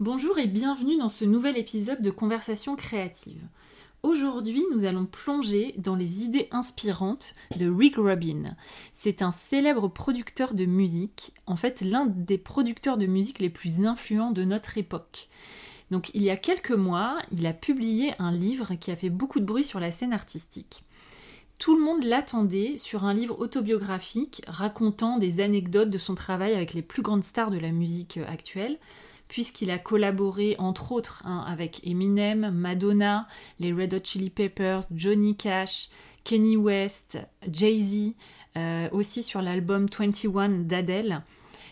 Bonjour et bienvenue dans ce nouvel épisode de Conversation créative. Aujourd'hui, nous allons plonger dans les idées inspirantes de Rick Rubin. C'est un célèbre producteur de musique, en fait l'un des producteurs de musique les plus influents de notre époque. Donc il y a quelques mois, il a publié un livre qui a fait beaucoup de bruit sur la scène artistique. Tout le monde l'attendait sur un livre autobiographique racontant des anecdotes de son travail avec les plus grandes stars de la musique actuelle, puisqu'il a collaboré entre autres hein, avec Eminem, Madonna, les Red Hot Chili Peppers, Johnny Cash, Kenny West, Jay-Z, euh, aussi sur l'album 21 d'Adele.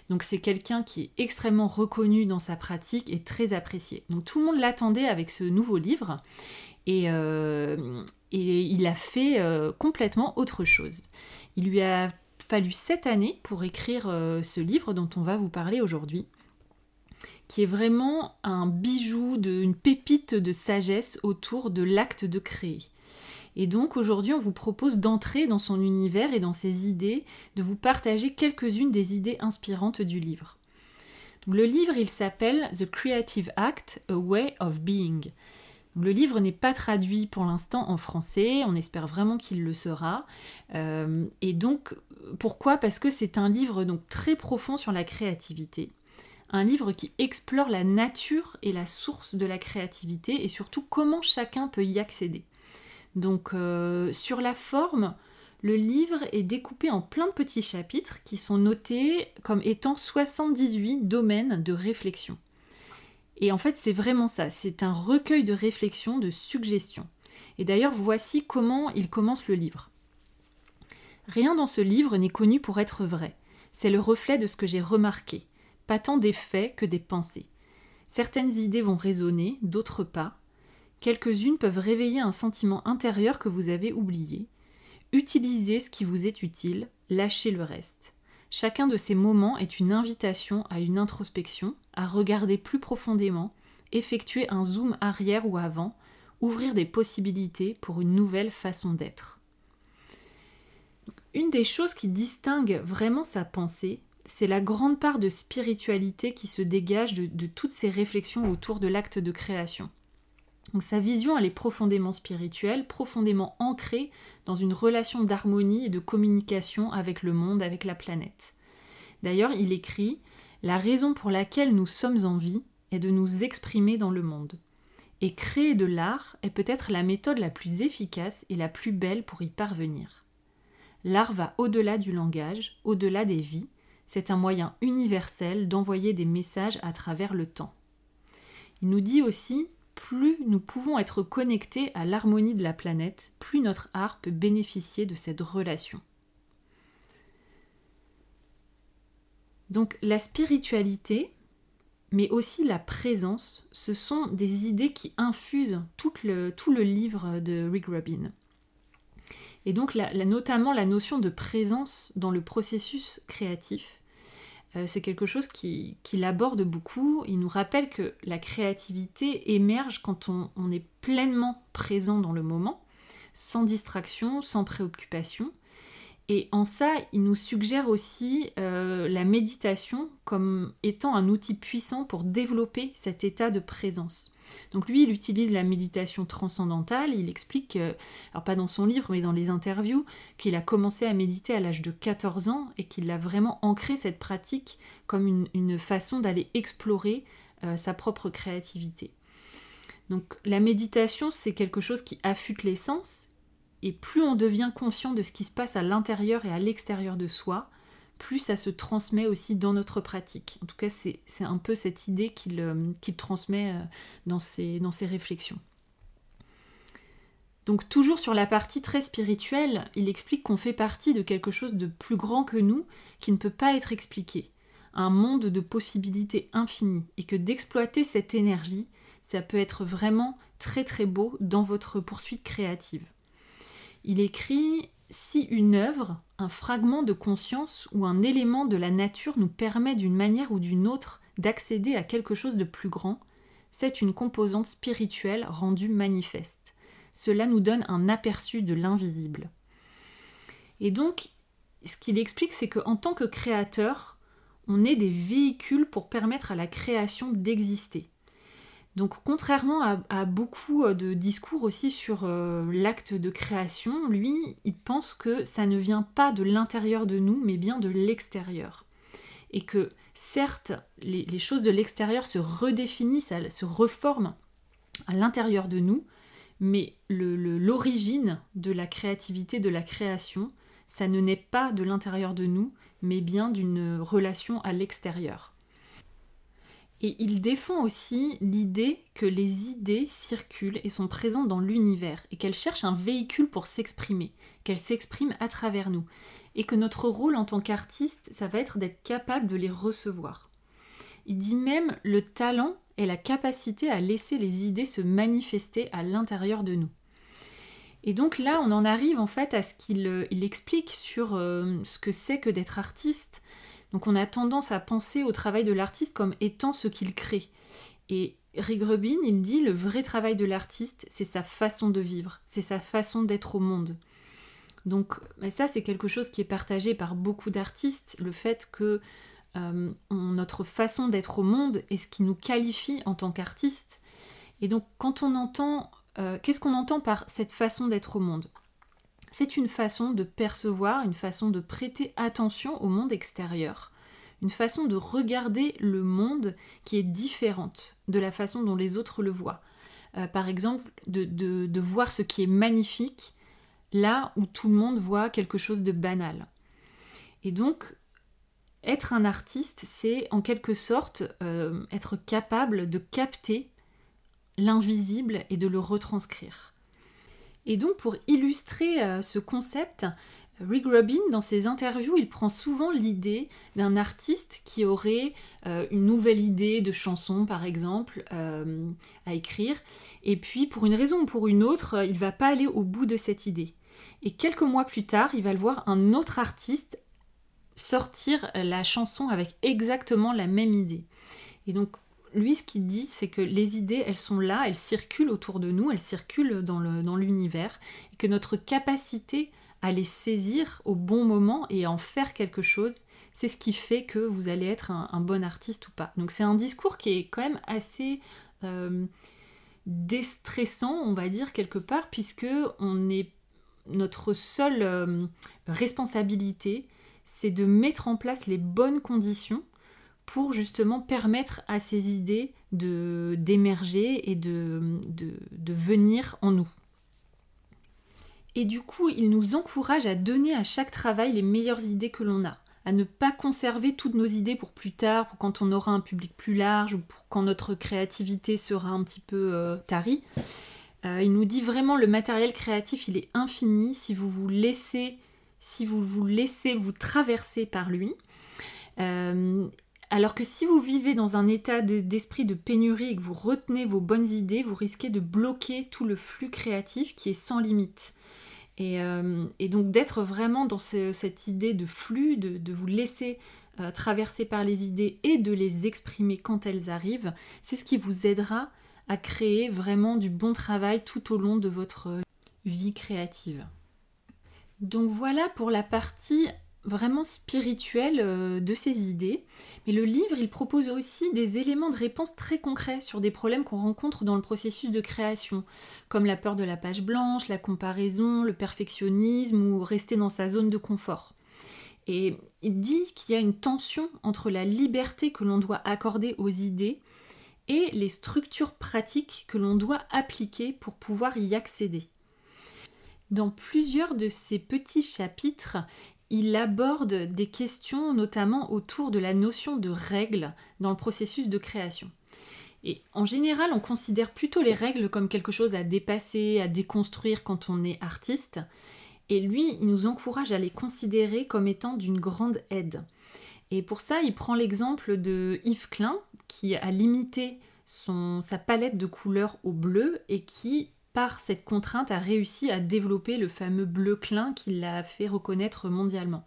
Donc c'est quelqu'un qui est extrêmement reconnu dans sa pratique et très apprécié. Donc tout le monde l'attendait avec ce nouveau livre et, euh, il a fait euh, complètement autre chose. Il lui a fallu sept années pour écrire ce livre dont on va vous parler aujourd'hui qui est vraiment un bijou, de, une pépite de sagesse autour de l'acte de créer. Et donc aujourd'hui, on vous propose d'entrer dans son univers et dans ses idées, de vous partager quelques-unes des idées inspirantes du livre. le livre, il s'appelle The Creative Act, A Way of Being. Le livre n'est pas traduit pour l'instant en français, on espère vraiment qu'il le sera. Euh, et donc, pourquoi? Parce que c'est un livre donc très profond sur la créativité un livre qui explore la nature et la source de la créativité et surtout comment chacun peut y accéder. Donc euh, sur la forme, le livre est découpé en plein de petits chapitres qui sont notés comme étant 78 domaines de réflexion. Et en fait, c'est vraiment ça, c'est un recueil de réflexions, de suggestions. Et d'ailleurs, voici comment il commence le livre. Rien dans ce livre n'est connu pour être vrai. C'est le reflet de ce que j'ai remarqué pas tant des faits que des pensées. Certaines idées vont résonner, d'autres pas. Quelques-unes peuvent réveiller un sentiment intérieur que vous avez oublié. Utilisez ce qui vous est utile, lâchez le reste. Chacun de ces moments est une invitation à une introspection, à regarder plus profondément, effectuer un zoom arrière ou avant, ouvrir des possibilités pour une nouvelle façon d'être. Une des choses qui distingue vraiment sa pensée, c'est la grande part de spiritualité qui se dégage de, toutes ces réflexions autour de l'acte de création. Donc sa vision, elle est profondément spirituelle, profondément ancrée dans une relation d'harmonie et de communication avec le monde, avec la planète. D'ailleurs, il écrit La raison pour laquelle nous sommes en vie est de nous exprimer dans le monde. Et créer de l'art est peut-être la méthode la plus efficace et la plus belle pour y parvenir. L'art va au-delà du langage, au-delà des vies, c'est un moyen universel d'envoyer des messages à travers le temps. Il nous dit aussi, plus nous pouvons être connectés à l'harmonie de la planète, plus notre art peut bénéficier de cette relation. Donc la spiritualité, mais aussi la présence, ce sont des idées qui infusent tout le, livre de Rick Rubin. Et donc notamment la notion de présence dans le processus créatif, euh, c'est quelque chose qu'il qui aborde beaucoup. Il nous rappelle que la créativité émerge quand on, est pleinement présent dans le moment, sans distraction, sans préoccupation. Et en ça, il nous suggère aussi euh, la méditation comme étant un outil puissant pour développer cet état de présence. Donc lui, il utilise la méditation transcendantale. Il explique, alors pas dans son livre, mais dans les interviews, qu'il a commencé à méditer à l'âge de 14 ans et qu'il a vraiment ancré cette pratique comme une, façon d'aller explorer euh, sa propre créativité. Donc la méditation, c'est quelque chose qui affûte les sens, et plus on devient conscient de ce qui se passe à l'intérieur et à l'extérieur de soi, plus ça se transmet aussi dans notre pratique. En tout cas, c'est un peu cette idée qu'il euh, transmet euh, dans ses, dans ses réflexions. Donc toujours sur la partie très spirituelle, il explique qu'on fait partie de quelque chose de plus grand que nous, qui ne peut pas être expliqué. un monde de possibilités infinies et que d'exploiter cette énergie, ça peut être vraiment très très beau dans votre poursuite créative. Il écrit Si une œuvre, un fragment de conscience ou un élément de la nature nous permet d'une manière ou d'une autre d'accéder à quelque chose de plus grand, c'est une composante spirituelle rendue manifeste. Cela nous donne un aperçu de l'invisible. Et donc, ce qu'il explique, c'est qu'en tant que créateur, on est des véhicules pour permettre à la création d'exister. Donc contrairement à, beaucoup euh, de discours aussi sur euh, l'acte de création, lui, il pense que ça ne vient pas de l'intérieur de nous, mais bien de l'extérieur. Et que certes, les, choses de l'extérieur se redéfinissent, se reforment à l'intérieur de nous, mais l'origine de la créativité, de la création, ça ne naît pas de l'intérieur de nous, mais bien d'une relation à l'extérieur. Et il défend aussi l'idée que les idées circulent et sont présentes dans l'univers, et qu'elles cherchent un véhicule pour s'exprimer, qu'elles s'expriment à travers nous, et que notre rôle en tant qu'artiste, ça va être d'être capable de les recevoir. Il dit même le talent est la capacité à laisser les idées se manifester à l'intérieur de nous. Et donc là, on en arrive en fait à ce qu'il euh, explique sur euh, ce que c'est que d'être artiste. Donc on a tendance à penser au travail de l'artiste comme étant ce qu'il crée. Et Rick Rubin, il dit le vrai travail de l'artiste, c'est sa façon de vivre, c'est sa façon d'être au monde. Donc ça, c'est quelque chose qui est partagé par beaucoup d'artistes, le fait que euh, notre façon d'être au monde est ce qui nous qualifie en tant qu'artiste. Et donc quand on entend euh, qu'est-ce qu'on entend par cette façon d'être au monde? C'est une façon de percevoir, une façon de prêter attention au monde extérieur, une façon de regarder le monde qui est différente de la façon dont les autres le voient. Euh, par exemple, de, voir ce qui est magnifique là où tout le monde voit quelque chose de banal. Et donc, être un artiste, c'est en quelque sorte euh, être capable de capter l'invisible et de le retranscrire. Et donc pour illustrer euh, ce concept, Rick Rubin, dans ses interviews, il prend souvent l'idée d'un artiste qui aurait euh, une nouvelle idée de chanson, par exemple, euh, à écrire, et puis pour une raison ou pour une autre, il va pas aller au bout de cette idée. Et quelques mois plus tard, il va le voir un autre artiste sortir la chanson avec exactement la même idée. Et donc lui, ce qu'il dit, c'est que les idées, elles sont là, elles circulent autour de nous, elles circulent dans l'univers, et que notre capacité à les saisir au bon moment et à en faire quelque chose, c'est ce qui fait que vous allez être un, bon artiste ou pas. Donc c'est un discours qui est quand même assez euh, déstressant, on va dire, quelque part, puisque notre seule euh, responsabilité, c'est de mettre en place les bonnes conditions pour justement permettre à ces idées de d'émerger et de, venir en nous. Et du coup, il nous encourage à donner à chaque travail les meilleures idées que l'on a, à ne pas conserver toutes nos idées pour plus tard, pour quand on aura un public plus large ou pour quand notre créativité sera un petit peu euh, tarie. Euh, il nous dit vraiment le matériel créatif, il est infini si vous vous laissez, si vous vous laissez vous traverser par lui. Euh, alors que si vous vivez dans un état d'esprit de, pénurie et que vous retenez vos bonnes idées, vous risquez de bloquer tout le flux créatif qui est sans limite. Et, euh, donc d'être vraiment dans cette idée de flux, de, vous laisser euh, traverser par les idées et de les exprimer quand elles arrivent, c'est ce qui vous aidera à créer vraiment du bon travail tout au long de votre vie créative. Donc voilà pour la partie vraiment spirituel euh, de ses idées. Mais le livre, il propose aussi des éléments de réponse très concrets sur des problèmes qu'on rencontre dans le processus de création, comme la peur de la page blanche, la comparaison, le perfectionnisme ou rester dans sa zone de confort. Et il dit qu'il y a une tension entre la liberté que l'on doit accorder aux idées et les structures pratiques que l'on doit appliquer pour pouvoir y accéder. Dans plusieurs de ces petits chapitres, il aborde des questions notamment autour de la notion de règles dans le processus de création. Et en général, on considère plutôt les règles comme quelque chose à dépasser, à déconstruire quand on est artiste. Et lui, il nous encourage à les considérer comme étant d'une grande aide. Et pour ça, il prend l'exemple de Yves Klein, qui a limité sa palette de couleurs au bleu et qui, cette contrainte, a réussi à développer le fameux bleu Klein qui l'a fait reconnaître mondialement.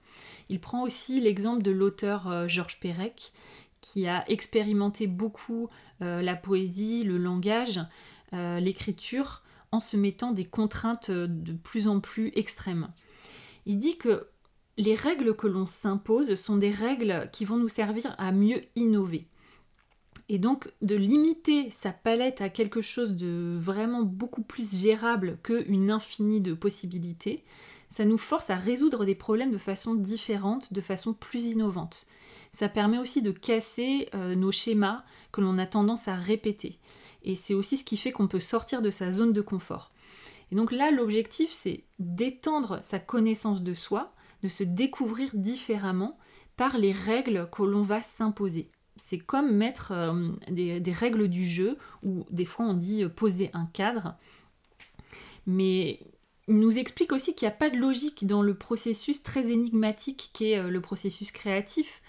Il prend aussi l'exemple de l'auteur euh, Georges Perec, qui a expérimenté beaucoup euh, la poésie, le langage, euh, l'écriture, en se mettant des contraintes de plus en plus extrêmes. Il dit que les règles que l'on s'impose sont des règles qui vont nous servir à mieux innover. Et donc de limiter sa palette à quelque chose de vraiment beaucoup plus gérable qu'une infinie de possibilités, ça nous force à résoudre des problèmes de façon différente, de façon plus innovante. Ça permet aussi de casser euh, nos schémas que l'on a tendance à répéter. Et c'est aussi ce qui fait qu'on peut sortir de sa zone de confort. Et donc là, l'objectif, c'est d'étendre sa connaissance de soi, de se découvrir différemment par les règles que l'on va s'imposer. C'est comme mettre euh, des, règles du jeu, ou des fois on dit euh, poser un cadre. Mais il nous explique aussi qu'il n'y a pas de logique dans le processus très énigmatique qu'est euh, le processus créatif,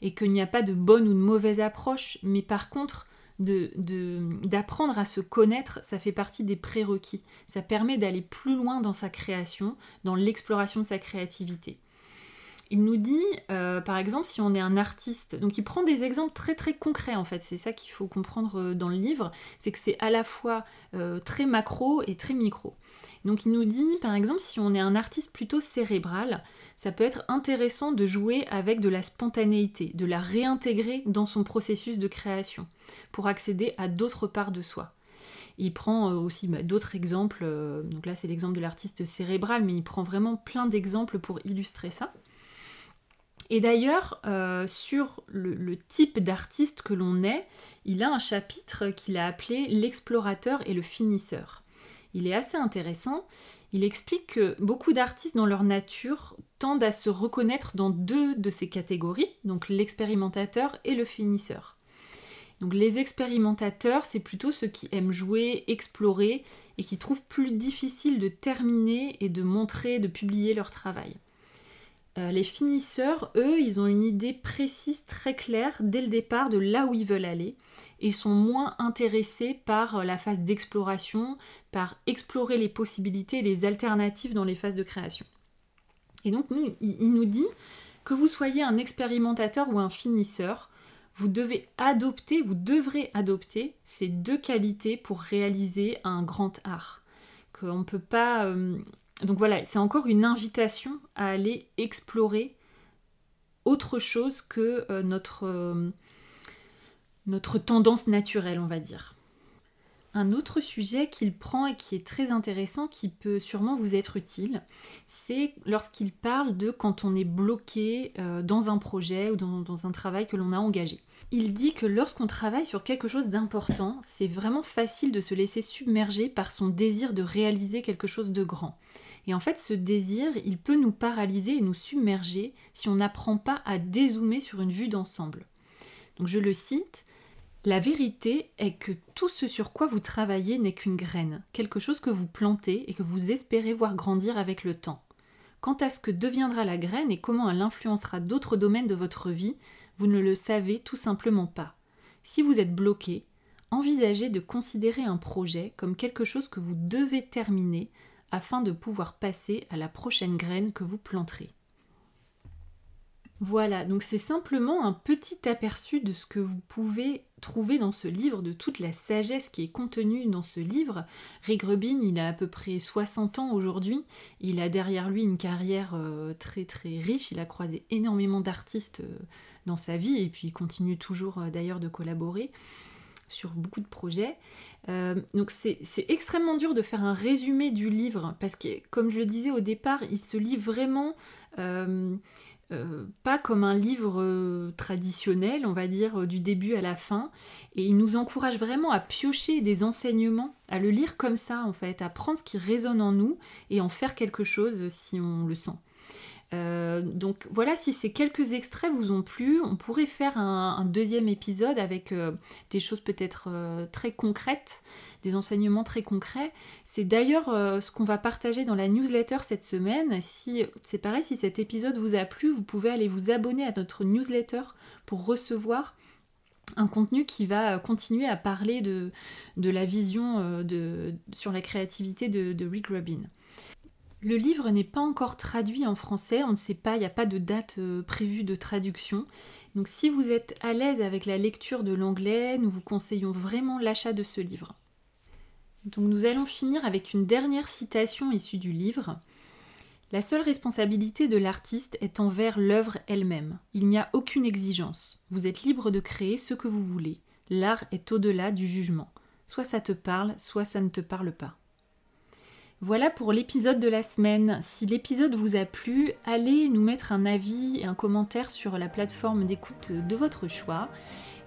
et qu'il n'y a pas de bonne ou de mauvaise approche, mais par contre, d'apprendre à se connaître, ça fait partie des prérequis. Ça permet d'aller plus loin dans sa création, dans l'exploration de sa créativité. Il nous dit, euh, par exemple, si on est un artiste, donc il prend des exemples très très concrets en fait, c'est ça qu'il faut comprendre euh, dans le livre, c'est que c'est à la fois euh, très macro et très micro. Donc il nous dit, par exemple, si on est un artiste plutôt cérébral, ça peut être intéressant de jouer avec de la spontanéité, de la réintégrer dans son processus de création, pour accéder à d'autres parts de soi. Il prend aussi bah, d'autres exemples, donc là c'est l'exemple de l'artiste cérébral, mais il prend vraiment plein d'exemples pour illustrer ça. Et d'ailleurs, euh, sur le, type d'artiste que l'on est, il a un chapitre qu'il a appelé l'explorateur et le finisseur. Il est assez intéressant. Il explique que beaucoup d'artistes dans leur nature tendent à se reconnaître dans deux de ces catégories, donc l'expérimentateur et le finisseur. Donc les expérimentateurs, c'est plutôt ceux qui aiment jouer, explorer et qui trouvent plus difficile de terminer et de montrer, de publier leur travail. Euh, les finisseurs, eux, ils ont une idée précise, très claire dès le départ de là où ils veulent aller et sont moins intéressés par la phase d'exploration, par explorer les possibilités les alternatives dans les phases de création. Et donc, il nous dit que vous soyez un expérimentateur ou un finisseur, vous devez adopter, vous devrez adopter ces deux qualités pour réaliser un grand art. Qu'on ne peut pas. Euh, donc voilà, c'est encore une invitation à aller explorer autre chose que euh, notre, euh, notre tendance naturelle, on va dire. Un autre sujet qu'il prend et qui est très intéressant, qui peut sûrement vous être utile, c'est lorsqu'il parle de quand on est bloqué euh, dans un projet ou dans, un travail que l'on a engagé. Il dit que lorsqu'on travaille sur quelque chose d'important, c'est vraiment facile de se laisser submerger par son désir de réaliser quelque chose de grand. Et en fait, ce désir, il peut nous paralyser et nous submerger si on n'apprend pas à dézoomer sur une vue d'ensemble. Donc je le cite, la vérité est que tout ce sur quoi vous travaillez n'est qu'une graine, quelque chose que vous plantez et que vous espérez voir grandir avec le temps. Quant à ce que deviendra la graine et comment elle influencera d'autres domaines de votre vie, vous ne le savez tout simplement pas. Si vous êtes bloqué, envisagez de considérer un projet comme quelque chose que vous devez terminer afin de pouvoir passer à la prochaine graine que vous planterez. Voilà, donc c'est simplement un petit aperçu de ce que vous pouvez trouver dans ce livre, de toute la sagesse qui est contenue dans ce livre. Rubin, il a à peu près 60 ans aujourd'hui, il a derrière lui une carrière euh, très très riche, il a croisé énormément d'artistes euh, dans sa vie et puis il continue toujours euh, d'ailleurs de collaborer sur beaucoup de projets. donc c'est extrêmement dur de faire un résumé du livre parce que comme je le disais au départ, il se lit vraiment euh, pas comme un livre euh, traditionnel, on va dire, euh, du début à la fin. Et il nous encourage vraiment à piocher des enseignements, à le lire comme ça, en fait, à prendre ce qui résonne en nous et en faire quelque chose si on le sent. Euh, donc voilà, si ces quelques extraits vous ont plu, on pourrait faire un, deuxième épisode avec euh, des choses peut-être euh, très concrètes, des enseignements très concrets. C'est d'ailleurs ce qu'on va partager dans la newsletter cette semaine. Si c'est pareil, si cet épisode vous a plu, vous pouvez aller vous abonner à notre newsletter pour recevoir un contenu qui va continuer à parler de, la vision sur la créativité de Rick Rubin. Le livre n'est pas encore traduit en français, on ne sait pas, il n'y a pas de date euh, prévue de traduction. Donc si vous êtes à l'aise avec la lecture de l'anglais, nous vous conseillons vraiment l'achat de ce livre. Donc nous allons finir avec une dernière citation issue du livre. La seule responsabilité de l'artiste est envers l'œuvre elle-même. Il n'y a aucune exigence. Vous êtes libre de créer ce que vous voulez. L'art est au-delà du jugement. Soit ça te parle, soit ça ne te parle pas. Voilà pour l'épisode de la semaine. Si l'épisode vous a plu, allez nous mettre un avis et un commentaire sur la plateforme d'écoute de votre choix.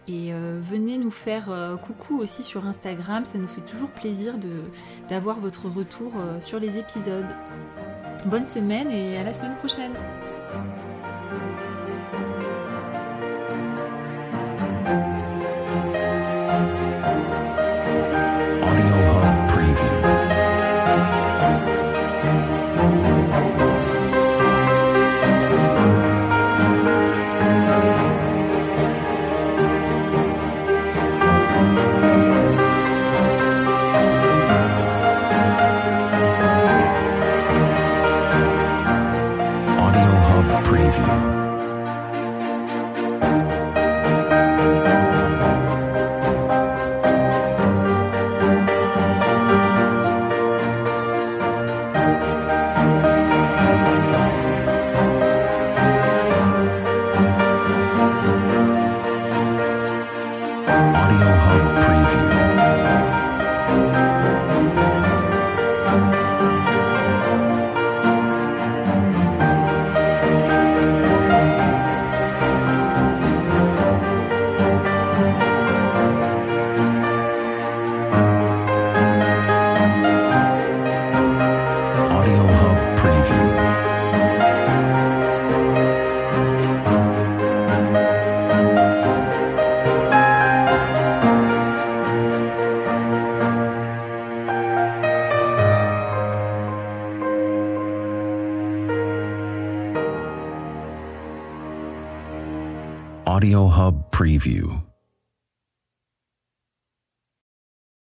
Et euh, venez nous faire euh, coucou aussi sur Instagram, ça nous fait toujours plaisir d'avoir votre retour euh, sur les épisodes. Bonne semaine et à la semaine prochaine